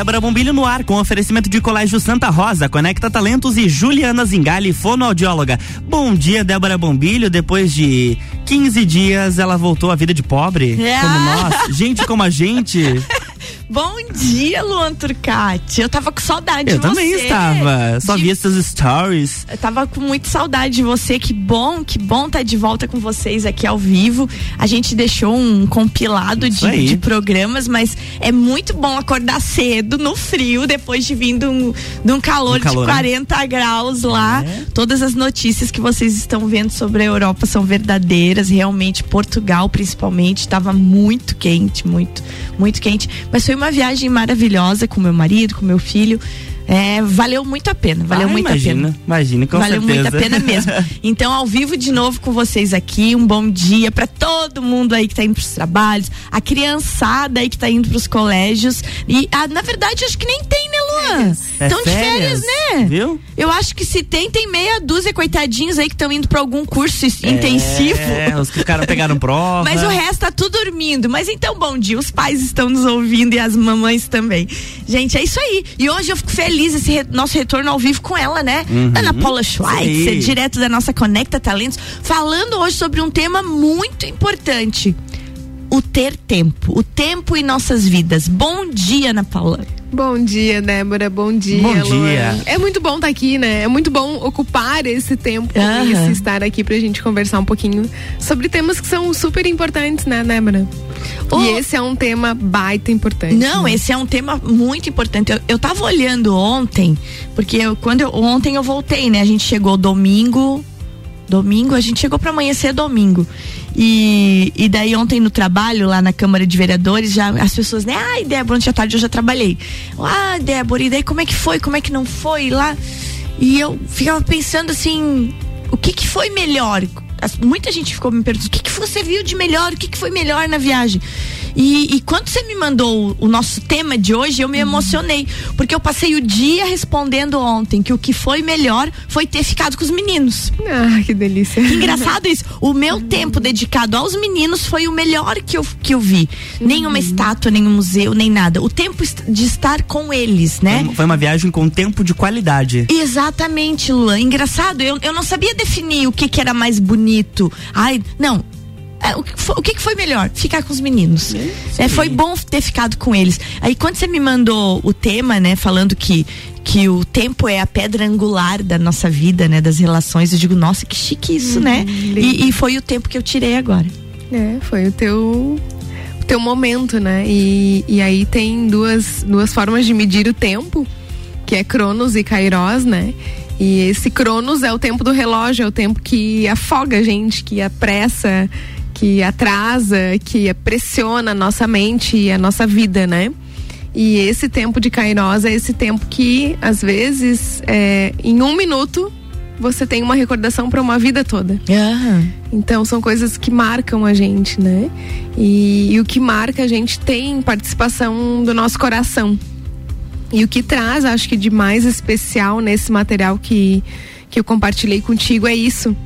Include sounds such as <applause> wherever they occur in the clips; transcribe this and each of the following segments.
Débora Bombilho no ar, com oferecimento de Colégio Santa Rosa, Conecta Talentos e Juliana Zingali, fonoaudióloga. Bom dia, Débora Bombilho. Depois de 15 dias, ela voltou à vida de pobre, É. como nós. Gente como a gente. <laughs> Bom dia, Luan Turcati. Eu tava com saudade Eu de você. também estava. Só De- vi essas stories. Eu tava com muita saudade de você. Que bom, que bom estar de volta com vocês aqui ao vivo. A gente deixou um compilado de, de programas, mas é muito bom acordar cedo, no frio, depois de vir de um, de um calor, Um calor, de né? 40 graus lá. É. Todas as notícias que vocês estão vendo sobre a Europa são verdadeiras. Realmente, Portugal, principalmente, estava muito quente, muito, muito quente. Mas foi uma viagem maravilhosa com meu marido, com meu filho. É, valeu muito a pena, valeu Ah, muito a imagina, pena. Imagina, com Valeu certeza. muito a pena mesmo. <laughs> Então, ao vivo de novo com vocês aqui, um bom dia para todo mundo aí que tá indo pros trabalhos, a criançada aí que tá indo pros colégios. E, ah, na verdade, acho que nem tem, né, Luan? É Estão de férias, né? Viu? Eu acho que se tem, tem meia dúzia coitadinhos aí que estão indo pra algum curso is- intensivo. É, os que ficaram pegaram <laughs> prova. Mas o resto tá tudo dormindo. Mas então, bom dia. Os pais estão nos ouvindo e as mamães também. Gente, é isso aí. E hoje eu fico feliz esse re- nosso retorno ao vivo com ela, né? Uhum. Ana Paula Schweitzer, direto da nossa Conecta Talentos, falando hoje sobre um tema muito importante. O ter tempo. O tempo em nossas vidas. Bom dia, Ana Paula. Bom dia, Débora. Bom dia, Bom Luan. dia. É muito bom estar aqui, né? É muito bom ocupar esse tempo Aham. isso, estar aqui pra gente conversar um pouquinho sobre temas que são super importantes, né, Débora? E esse é um tema baita importante. Não, né? esse é um tema muito importante. Eu, eu tava olhando ontem, porque eu, quando eu, ontem eu voltei, né? A gente chegou domingo. Domingo, a gente chegou para amanhecer domingo. E, e daí ontem no trabalho, lá na Câmara de Vereadores, já as pessoas, né? Ai, Débora, ontem à tarde eu já trabalhei. Ah, Débora, e daí como é que foi? Como é que não foi lá? E eu ficava pensando assim, o que que foi melhor? As- muita gente ficou me perguntando, o que que você viu de melhor? O que que foi melhor na viagem? E, e quando você me mandou o, o nosso tema de hoje, eu me emocionei. Porque eu passei o dia respondendo ontem que o que foi melhor foi ter ficado com os meninos. Ah, que delícia. Que engraçado isso. O meu tempo dedicado aos meninos foi o melhor que eu, que eu vi. Nenhuma estátua, nenhum museu, nem nada. O tempo de estar com eles, né? Foi uma viagem com tempo de qualidade. Exatamente, Luan. Engraçado, eu, eu não sabia definir o que, que era mais bonito. Ai, não. É, o, que foi, o que foi melhor? Ficar com os meninos. É, foi bom ter ficado com eles. Aí quando você me mandou o tema, né, falando que que o tempo é a pedra angular da nossa vida, né, das relações, eu digo, nossa, que chique isso, né? E, e foi o tempo que eu tirei agora. É, foi o teu o teu momento, né? E, e aí tem duas, duas formas de medir o tempo, que é Cronos e Kairos, né? E esse Cronos é o tempo do relógio, é o tempo que afoga a gente, que apressa, que atrasa, que pressiona a nossa mente e a nossa vida, né? E esse tempo de Kairos é esse tempo que, às vezes, é, em um minuto, você tem uma recordação para uma vida toda. Então são coisas que marcam a gente, né? E, e o que marca a gente tem participação do nosso coração. E o que traz, acho que de mais especial nesse material que, que eu compartilhei contigo é isso.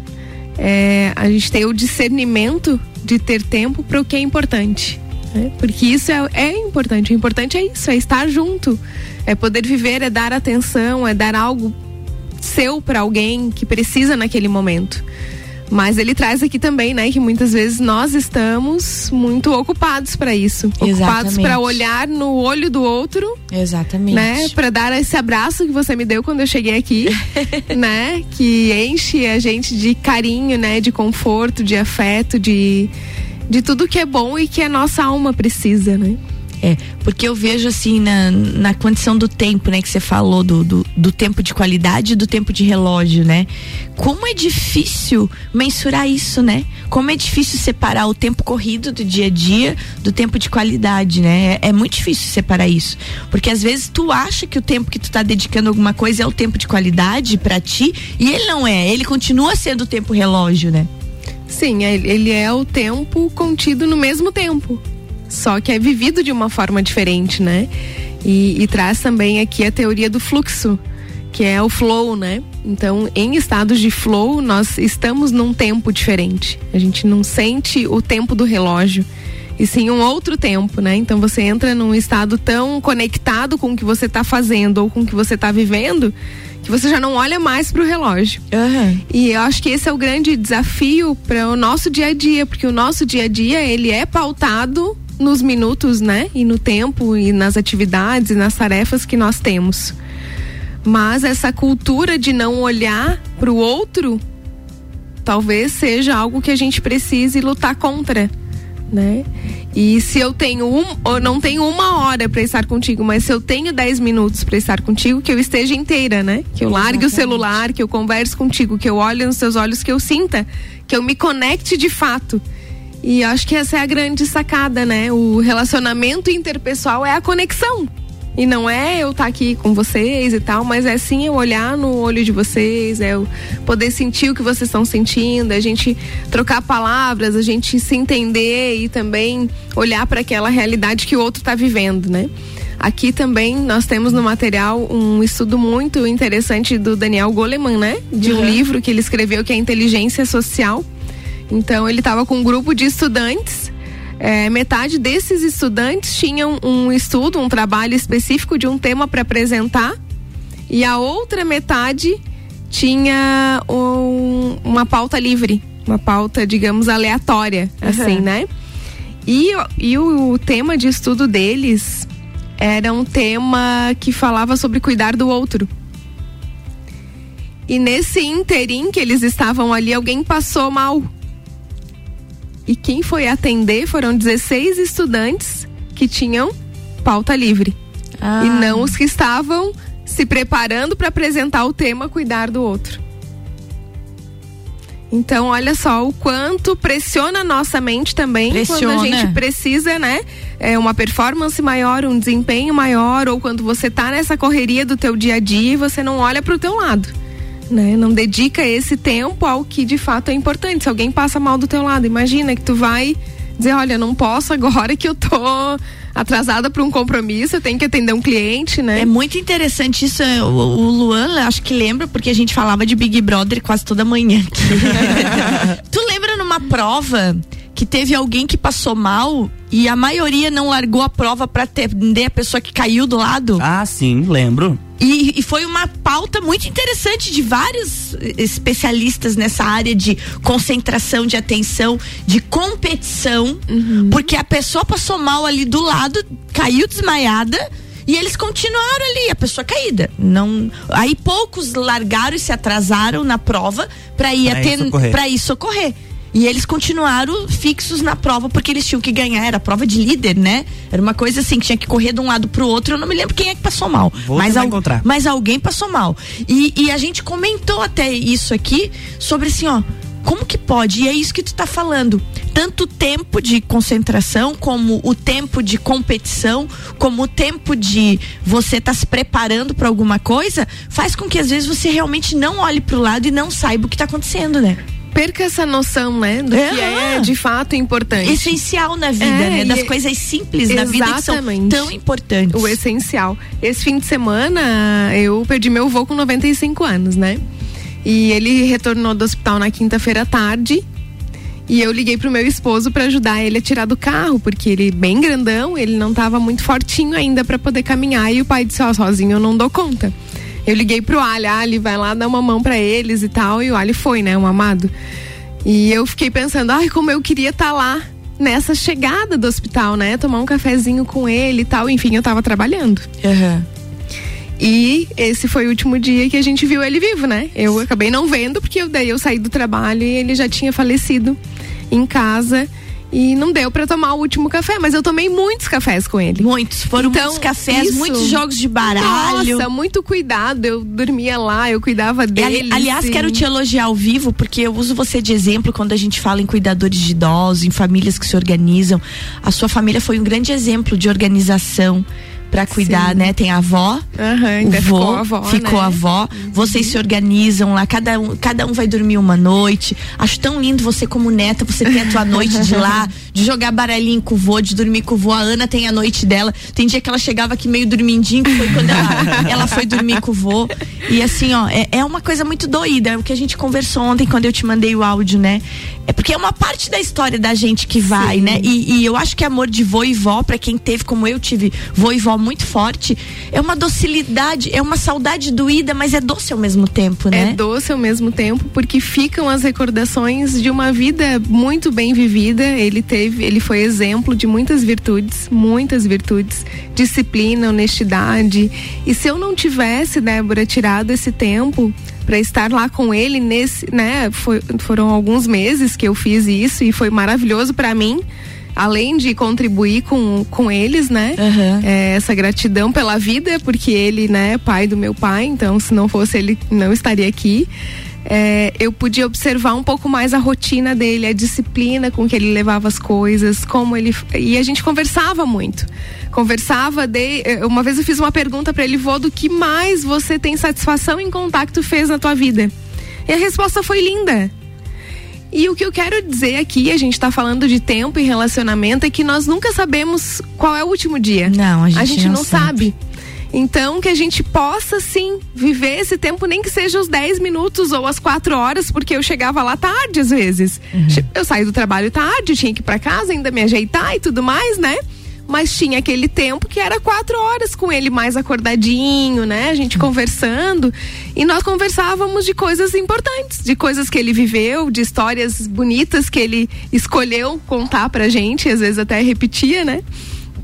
É, a gente tem o discernimento de ter tempo para o que é importante. né? Porque isso é, é importante. O importante é isso, é estar junto. É poder viver, é dar atenção, é dar algo seu para alguém que precisa naquele momento. Mas ele traz aqui também, né, que muitas vezes nós estamos muito ocupados para isso, ocupados Exatamente. para olhar no olho do outro, Exatamente. né, para dar esse abraço que você me deu quando eu cheguei aqui, <laughs> né, que enche a gente de carinho, né, de conforto, de afeto, de de tudo que é bom e que a nossa alma precisa, né? É, porque eu vejo assim na, na condição do tempo, né, que você falou do, do, do tempo de qualidade e do tempo de relógio, né? Como é difícil mensurar isso, né? Como é difícil separar o tempo corrido do dia a dia do tempo de qualidade, né? É, é muito difícil separar isso. Porque às vezes tu acha que o tempo que tu tá dedicando a alguma coisa é o tempo de qualidade pra ti, e ele não é, ele continua sendo o tempo relógio, né? Sim, é- ele é o tempo contido no mesmo tempo. Só que é vivido de uma forma diferente, né? E, e traz também aqui a teoria do fluxo, que é o flow, né? Então, em estados de flow, nós estamos num tempo diferente. A gente não sente o tempo do relógio. e sim um outro tempo, né? Então você entra num estado tão conectado com o que você está fazendo ou com o que você está vivendo que você já não olha mais para o relógio. Uhum. E eu acho que esse é o grande desafio para o nosso dia a dia, porque o nosso dia a dia ele é pautado nos minutos, né? E no tempo e nas atividades e nas tarefas que nós temos. Mas essa cultura de não olhar para o outro talvez seja algo que a gente precise lutar contra, né? E se eu tenho um, ou não tenho uma hora para estar contigo, mas se eu tenho dez minutos para estar contigo, que eu esteja inteira, né? Que eu largue Exatamente. o celular, que eu converse contigo, que eu olhe nos seus olhos, que eu sinta, que eu me conecte de fato. E acho que essa é a grande sacada, né? O relacionamento interpessoal é a conexão. E não é eu estar tá aqui com vocês e tal, mas é sim eu olhar no olho de vocês, é eu poder sentir o que vocês estão sentindo, a gente trocar palavras, a gente se entender e também olhar para aquela realidade que o outro está vivendo, né? Aqui também nós temos no material um estudo muito interessante do Daniel Goleman, né? De um uhum. livro que ele escreveu que é Inteligência Social. Então ele estava com um grupo de estudantes é, metade desses estudantes tinham um estudo, um trabalho específico de um tema para apresentar, e a outra metade tinha um, uma pauta livre, uma pauta, digamos, aleatória, uhum. assim, né? E, e o, tema de estudo deles era um tema que falava sobre cuidar do outro. E nesse interim que eles estavam ali, alguém passou mal e quem foi atender foram 16 estudantes que tinham pauta livre. Ah. E não os que estavam se preparando para apresentar o tema cuidar do outro. Então, olha só o quanto pressiona a nossa mente também pressiona. quando a gente precisa, né? É uma performance maior, um desempenho maior, ou quando você tá nessa correria do teu dia a dia e você não olha para o teu lado né? Não dedica esse tempo ao que de fato é importante. Se alguém passa mal do teu lado, imagina que tu vai dizer, olha, não posso agora que eu tô atrasada para um compromisso, eu tenho que atender um cliente, né? É muito interessante isso. É, o, o Luan, acho que lembra, porque a gente falava de Big Brother quase toda manhã. <laughs> tu lembra numa prova que teve alguém que passou mal e a maioria não largou a prova para atender a pessoa que caiu do lado? Ah, sim, lembro. E, e, foi uma pauta muito interessante de vários especialistas nessa área de concentração, de atenção, de competição, uhum. porque a pessoa passou mal ali do lado, caiu desmaiada. E eles continuaram ali, a pessoa caída. Não, aí poucos largaram e se atrasaram na prova para ir, ir socorrer. E eles continuaram fixos na prova porque eles tinham que ganhar. Era prova de líder, né? Era uma coisa assim que tinha que correr de um lado pro outro. Eu não me lembro quem é que passou mal. Vou mas, al encontrar. mas alguém passou mal. E, e a gente comentou até isso aqui sobre assim, ó como que pode? E é isso que tu está falando. Tanto o tempo de concentração, como o tempo de competição, como o tempo de você estar tá se preparando para alguma coisa, faz com que às vezes você realmente não olhe para o lado e não saiba o que está acontecendo, né? Perca essa noção, né? Do é. que é de fato importante. Essencial na vida, é, né? Das é coisas simples da vida que são tão importantes. O essencial. Esse fim de semana eu perdi meu avô com 95 anos, né? E ele retornou do hospital na quinta-feira à tarde. E eu liguei pro meu esposo para ajudar ele a tirar do carro, porque ele bem grandão, ele não tava muito fortinho ainda para poder caminhar e o pai disse: "Ó, oh, sozinho eu não dou conta". Eu liguei pro Ali, Ali vai lá dar uma mão para eles e tal, e o Ali foi, né, um amado. E eu fiquei pensando, ai, como eu queria estar tá lá nessa chegada do hospital, né? Tomar um cafezinho com ele e tal. Enfim, eu tava trabalhando. Uhum. E esse foi o último dia que a gente viu ele vivo, né? Eu acabei não vendo, porque eu, daí eu saí do trabalho e ele já tinha falecido em casa. E não deu para tomar o último café, mas eu tomei muitos cafés com ele. Muitos, foram então, muitos cafés, isso, muitos jogos de baralho. Nossa, muito cuidado. Eu dormia lá, eu cuidava dele. aliás, quero te elogiar ao vivo, porque eu uso você de exemplo quando a gente fala em cuidadores de idosos, em famílias que se organizam. A sua família foi um grande exemplo de organização para cuidar, Sim. né? Tem a avó, uhum, o vô, ficou a avó, ficou né? a avó. Uhum. Vocês se organizam lá, cada um, cada um vai dormir uma noite. Acho tão lindo você como neta, você ter a tua noite de lá, de jogar baralhinho com o vô, de dormir com o vô. A Ana tem a noite dela. Tem dia que ela chegava aqui meio dormindinho, que foi quando ela, <laughs> ela foi dormir com o vô. E assim, ó, é, é uma coisa muito doída. É o que a gente conversou ontem quando eu te mandei o áudio, né? É porque é uma parte da história da gente que vai, Sim. né? E, e, eu acho que amor de vô e vó, para quem teve, como eu tive, vô e vó muito forte, é uma docilidade, é uma saudade doída, mas é doce ao mesmo tempo, né? É doce ao mesmo tempo, porque ficam as recordações de uma vida muito bem vivida. Ele teve, ele foi exemplo de muitas virtudes, muitas virtudes, disciplina, honestidade. E se eu não tivesse, Débora, tirado esse tempo, para estar lá com ele nesse, né? Foi, foram alguns meses que eu fiz isso e foi maravilhoso para mim. Além de contribuir com, com eles, né? Uhum. É, essa gratidão pela vida, porque ele, né, pai do meu pai, então se não fosse ele, não estaria aqui. É, eu podia observar um pouco mais a rotina dele, a disciplina com que ele levava as coisas, como ele. E a gente conversava muito conversava, de, eh, uma vez eu fiz uma pergunta para ele, vô, do que mais você tem satisfação em tu fez na tua vida? E a resposta foi linda. E o que eu quero dizer aqui, a gente está falando de tempo e relacionamento, é que nós nunca sabemos qual é o último dia. Não, a gente, a gente não, não sabe. sabe. Então, que a gente possa sim viver esse tempo, nem que seja os 10 minutos ou as 4 horas, porque eu chegava lá tarde às vezes. Uhum. Eu saí do trabalho tarde, tinha que ir para casa, ainda me ajeitar e tudo mais, né? Mas tinha aquele tempo que era quatro horas com ele mais acordadinho, né? A gente conversando. E nós conversávamos de coisas importantes, de coisas que ele viveu, de histórias bonitas que ele escolheu contar pra gente, às vezes até repetia, né?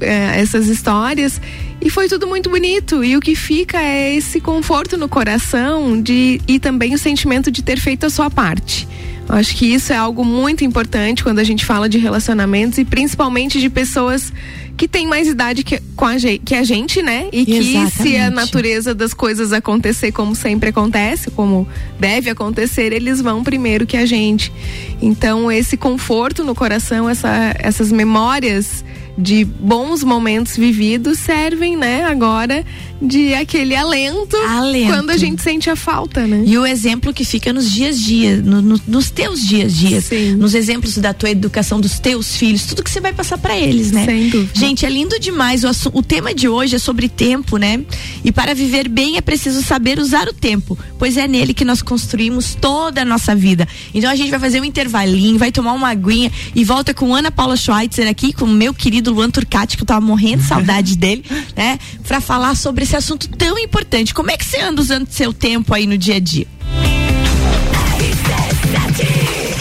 É, essas histórias. E foi tudo muito bonito. E o que fica é esse conforto no coração de, e também o sentimento de ter feito a sua parte. Acho que isso é algo muito importante quando a gente fala de relacionamentos e principalmente de pessoas que têm mais idade que, com a, que a gente, né? E que Exatamente. se a natureza das coisas acontecer como sempre acontece, como deve acontecer, eles vão primeiro que a gente. Então, esse conforto no coração, essa, essas memórias de bons momentos vividos servem, né, agora de aquele alento, alento, quando a gente sente a falta, né? E o exemplo que fica nos dias a dia, no, no, nos teus dias dias, Sim. nos exemplos da tua educação dos teus filhos, tudo que você vai passar para eles, né? Sem dúvida. Gente, é lindo demais. O, o tema de hoje é sobre tempo, né? E para viver bem é preciso saber usar o tempo, pois é nele que nós construímos toda a nossa vida. Então a gente vai fazer um intervalinho, vai tomar uma aguinha e volta com Ana Paula Schweitzer aqui, com o meu querido Luan Turcati, que eu tava morrendo de saudade <laughs> dele, né? Pra falar sobre esse assunto tão importante. Como é que você anda usando seu tempo aí no dia a dia?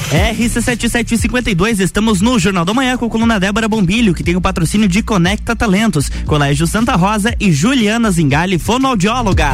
RC7752, estamos no Jornal da Manhã com a coluna Débora Bombilho, que tem o patrocínio de Conecta Talentos, Colégio Santa Rosa e Juliana Zingali, fonoaudióloga.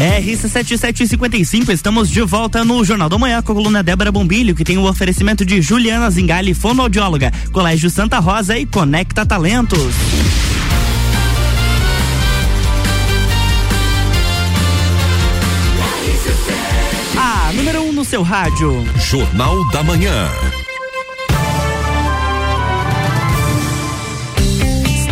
RC7755, estamos de volta no Jornal da Manhã com a coluna Débora Bombilho, que tem o oferecimento de Juliana Zingali, fonoaudióloga, Colégio Santa Rosa e Conecta Talentos. A número 1 um no seu rádio. Jornal da Manhã.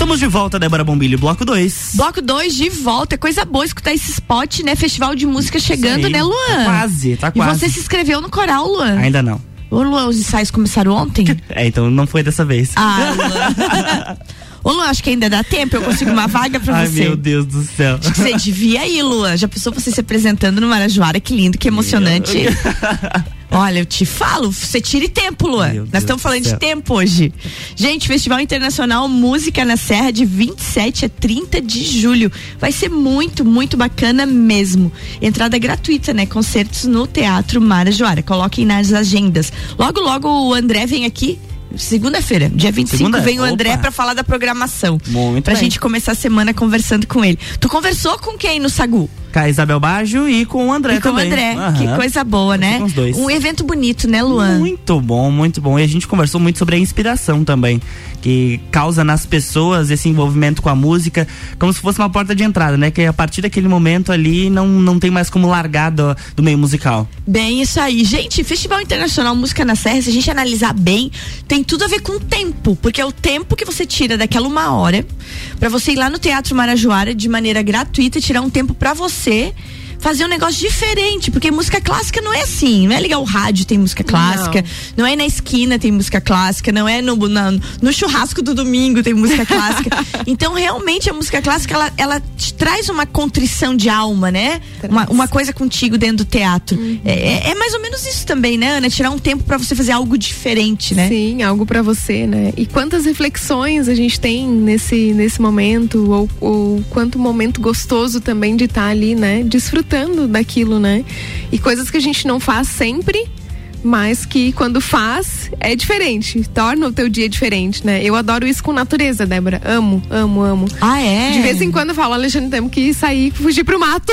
Estamos de volta, Débora Bombilho, bloco 2. Bloco 2 de volta. É coisa boa escutar esse spot, né? Festival de música chegando, aí. né, Luan? Tá quase, tá quase. E você se inscreveu no coral, Luan? Ainda não. Ô, Luan, os ensaios começaram ontem? <laughs> É, então não foi dessa vez. Ah, Luan. <laughs> Ô, Luan, acho que ainda dá tempo, eu consigo uma vaga pra Ai, você. meu Deus do céu. Acho que você devia ir, Luan. Já pensou você se apresentando no Marajoara? Que lindo, que emocionante. Olha, eu te falo, você tire tempo, Luan. Meu Nós Deus estamos do falando de tempo hoje. Gente, Festival Internacional Música na Serra de 27 a 30 de julho. Vai ser muito, muito bacana mesmo. Entrada gratuita, né? Concertos no Teatro Marajoara. Coloquem nas agendas. Logo, logo o André vem aqui. Segunda-feira, dia 25, Segunda? vem o André Opa. pra falar da programação. Muito pra bem. gente começar a semana conversando com ele. Tu conversou com quem no Sagu? Com a Isabel Baggio e com o André e com também. o André. Aham. Que coisa boa, né? com os dois. Um evento bonito, né, Luan? Muito bom, muito bom. E a gente conversou muito sobre a inspiração também, que causa nas pessoas esse envolvimento com a música, como se fosse uma porta de entrada, né? Que a partir daquele momento ali não, não tem mais como largar do, do meio musical. Bem, isso aí. Gente, Festival Internacional Música na Serra, se a gente analisar bem, tem tudo a ver com o tempo, porque é o tempo que você tira daquela uma hora pra você ir lá no Teatro Marajoara de maneira gratuita, tirar um tempo pra você você fazer um negócio diferente, porque música clássica não é assim, não é ligar o rádio tem música clássica, não, é na esquina tem música clássica, não é no, na- no churrasco do domingo tem música clássica. <laughs> então, realmente, a música clássica, ela, ela te traz uma contrição de alma, né? Uma, uma coisa contigo dentro do teatro. É, é- é mais ou menos isso também, né, Ana? Tirar um tempo pra você fazer algo diferente, né? Sim, algo pra você, né? E quantas reflexões a gente tem nesse, nesse momento, ou, ou quanto momento gostoso também de estar ali, né? Desfrutando daquilo, né? E coisas que a gente não faz sempre, mas que quando faz é diferente, torna o teu dia diferente, né? Eu adoro isso com natureza, Débora. Amo, amo, amo. Ah, é? De vez em quando eu falo, Alexandre, temos que sair, fugir pro mato.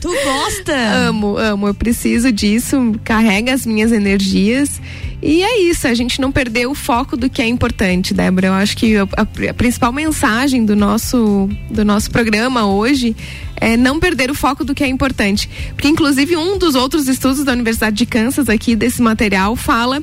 Tu gosta? <laughs> Amo, amo. Eu preciso disso, carrega as minhas energias. E é isso, a gente não perder o foco do que é importante, Débora. Eu acho que a, a- principal mensagem do nosso, do nosso programa hoje é não perder o foco do que é importante. Porque, inclusive, um dos outros estudos da Universidade de Kansas, aqui desse material, fala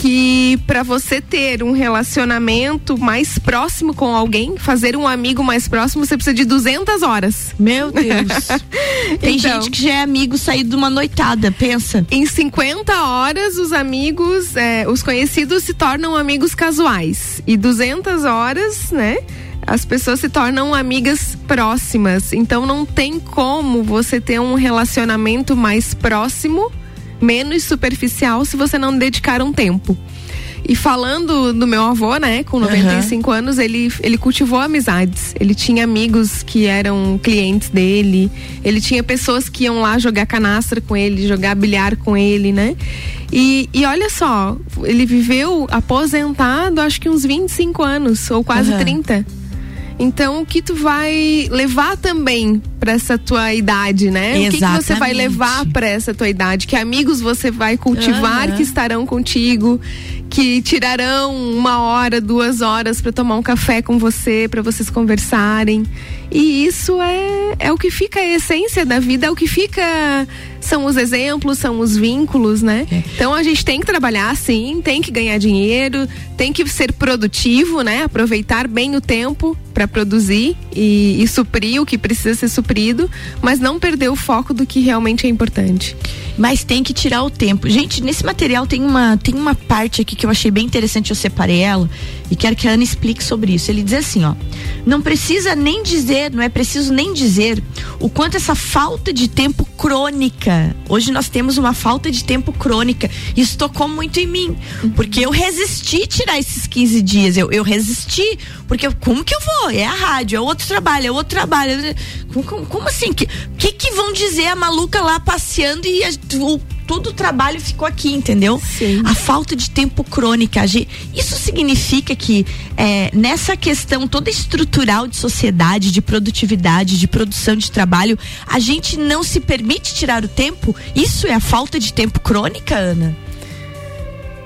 que para você ter um relacionamento mais próximo com alguém, fazer um amigo mais próximo, você precisa de 200 horas. Meu Deus. <laughs> Tem Então. gente que já é amigo saído de uma noitada, pensa. Em 50 horas, os amigos, é, os conhecidos se tornam amigos casuais. E 200 horas, né? As pessoas se tornam amigas próximas. Então não tem como você ter um relacionamento mais próximo, menos superficial, se você não dedicar um tempo. E falando do meu avô, né, com 95 anos, ele, ele cultivou amizades. Ele tinha amigos que eram clientes dele. Ele tinha pessoas que iam lá jogar canastra com ele, jogar bilhar com ele, né? E, e olha só, ele viveu aposentado acho que uns 25 anos, ou quase Aham. 30. Então, o que tu vai levar também para essa tua idade, né? O que, que você vai Exatamente. levar para essa tua idade? Que amigos você vai cultivar Aham. que estarão contigo, que tirarão uma hora, duas horas para tomar um café com você, para vocês conversarem. E isso é, é o que fica a essência da vida, é o que fica. São os exemplos, são os vínculos, né? Então a gente tem que trabalhar sim, tem que ganhar dinheiro, tem que ser produtivo, né? Aproveitar bem o tempo para produzir e, e suprir o que precisa ser suprido, mas não perder o foco do que realmente é importante. Mas tem que tirar o tempo. Gente, nesse material tem uma, tem uma parte aqui que eu achei bem interessante, eu separei ela e quero que a Ana explique sobre isso. Ele diz assim, ó: "Não precisa nem dizer, não é preciso nem dizer o quanto essa falta de tempo crônica. Hoje nós temos uma falta de tempo crônica. Isso tocou muito em mim, porque eu resisti tirar esses 15 dias. Eu, eu resisti, porque eu, como que eu vou? É a rádio, é outro trabalho, é outro trabalho. Como, como, como assim? Que, que que vão dizer a maluca lá passeando e a, o todo o trabalho ficou aqui, entendeu? Sim. A falta de tempo crônica. Isso significa que é, nessa questão toda estrutural de sociedade, de produtividade, de produção de trabalho, a gente não se permite tirar o tempo? Isso é a falta de tempo crônica, Ana?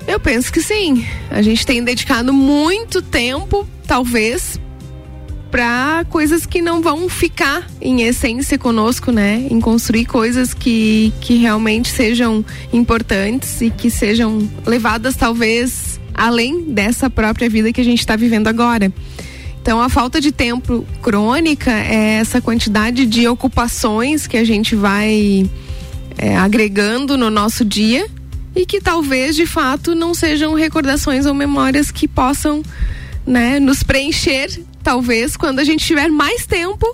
Eu penso que sim. A gente tem dedicado muito tempo, talvez, para coisas que não vão ficar em essência conosco, né? Em construir coisas que, que realmente sejam importantes e que sejam levadas, talvez, além dessa própria vida que a gente está vivendo agora. Então, a falta de tempo crônica é essa quantidade de ocupações que a gente vai é, agregando no nosso dia e que talvez de fato não sejam recordações ou memórias que possam né, nos preencher, talvez quando a gente tiver mais tempo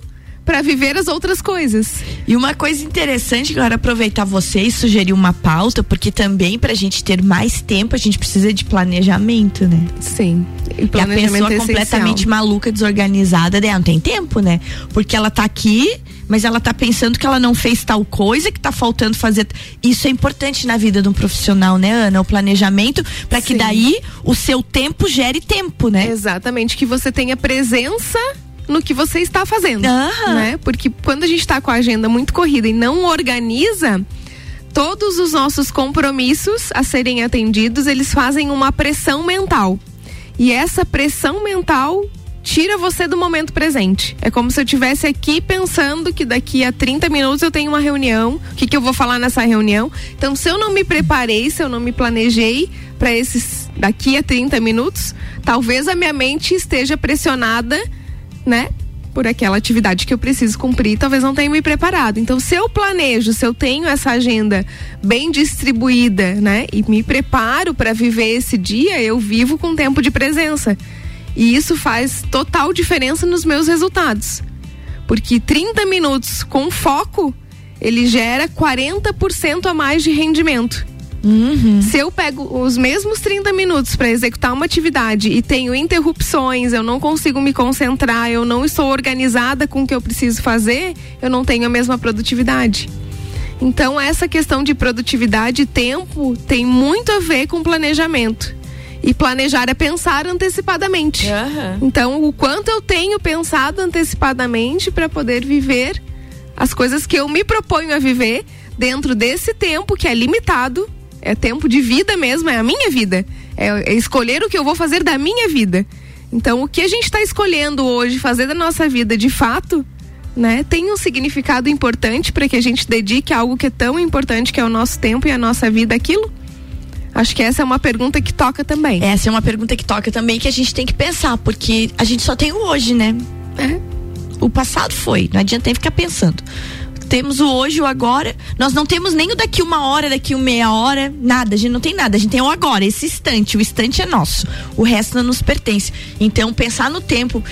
para viver as outras coisas. E uma coisa interessante, agora aproveitar você e sugerir uma pauta, porque também pra gente ter mais tempo, a gente precisa de planejamento, né? Sim. E E a planejamento pessoa é completamente maluca, desorganizada, né? não tem tempo, né? Porque ela tá aqui, mas ela tá pensando que ela não fez tal coisa, que tá faltando fazer. Isso é importante na vida de um profissional, né, Ana? O planejamento, para que Sim. daí o seu tempo gere tempo, né? Exatamente, que você tenha presença no que você está fazendo, Aham. né? Porque quando a gente está com a agenda muito corrida e não organiza, todos os nossos compromissos a serem atendidos, eles fazem uma pressão mental. E essa pressão mental tira você do momento presente. É como se eu estivesse aqui pensando que daqui a 30 minutos eu tenho uma reunião, o que, que eu vou falar nessa reunião. Então, se eu não me preparei, se eu não me planejei para esses daqui a 30 minutos, talvez a minha mente esteja pressionada, né? Por aquela atividade que eu preciso cumprir, talvez não tenha me preparado. Então, se eu planejo, se eu tenho essa agenda bem distribuída, né? E me preparo para viver esse dia, eu vivo com tempo de presença. E isso faz total diferença nos meus resultados. Porque 30 minutos com foco, ele gera 40% a mais de rendimento. Se eu pego os mesmos 30 minutos para executar uma atividade e tenho interrupções, eu não consigo me concentrar, eu não estou organizada com o que eu preciso fazer, eu não tenho a mesma produtividade. Então, essa questão de produtividade e tempo tem muito a ver com planejamento. E planejar é pensar antecipadamente. Então, o quanto eu tenho pensado antecipadamente para poder viver as coisas que eu me proponho a viver dentro desse tempo que é limitado, é tempo de vida mesmo, é a minha vida. É, é escolher o que eu vou fazer da minha vida. Então, o que a gente está escolhendo hoje fazer da nossa vida de fato, né, tem um significado importante para que a gente dedique a algo que é tão importante que é o nosso tempo e a nossa vida aquilo? Acho que essa é uma pergunta que toca também. Essa é uma pergunta que toca também que a gente tem que pensar, porque a gente só tem o hoje, né? É. O passado foi, não adianta nem ficar pensando. Temos o hoje, o agora. Nós não temos nem o daqui uma hora, daqui uma meia hora, nada. A gente não tem nada. A gente tem o agora, esse instante. O instante é nosso. O resto não nos pertence. Então, pensar no tempo,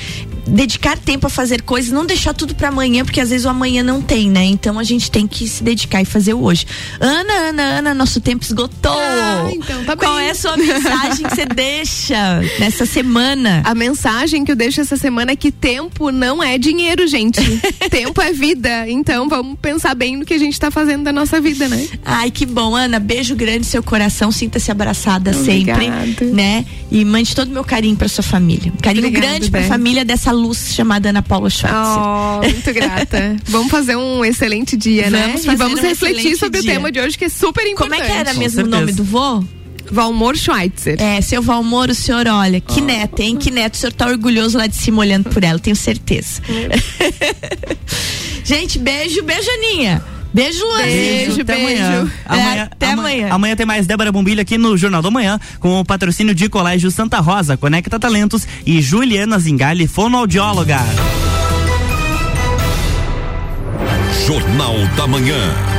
dedicar tempo a fazer coisas, não deixar tudo para amanhã, porque às vezes o amanhã não tem, né? Então a gente tem que se dedicar e fazer o hoje. Ana, Ana, Ana, nosso tempo esgotou. Ah, então tá Qual bem. é a sua mensagem que você <laughs> deixa nessa semana? A mensagem que eu deixo essa semana é que tempo não é dinheiro, gente. <laughs> tempo é vida. Então vamos pensar bem no que a gente tá fazendo da nossa vida, né? Ai, que bom, Ana. Beijo grande no seu coração. Sinta-se abraçada Obrigada. sempre, né? E mande todo o meu carinho pra sua família. Um carinho Obrigada, grande pra Dé. família dessa luz chamada Ana Paula Schwartz. Oh, muito grata. <laughs> vamos fazer um excelente dia, né? Vamos e vamos um refletir sobre dia. o tema de hoje, que é super Como importante. é que era Com mesmo o certeza. nome do vô? Valmor Schweitzer. É, seu Valmor, o senhor olha, que neto, hein? Que neto. O senhor tá orgulhoso lá de cima olhando por ela, tenho certeza. <laughs> Gente, beijo, beijo, Aninha. Beijo, Luan. Beijo, até beijo. amanhã. É, até amanhã. Amanhã tem mais Débora Bombilho aqui no Jornal da Manhã, com o patrocínio de Colégio Santa Rosa, Conecta Talentos e Juliana Zingali, fonoaudióloga. Jornal da Manhã.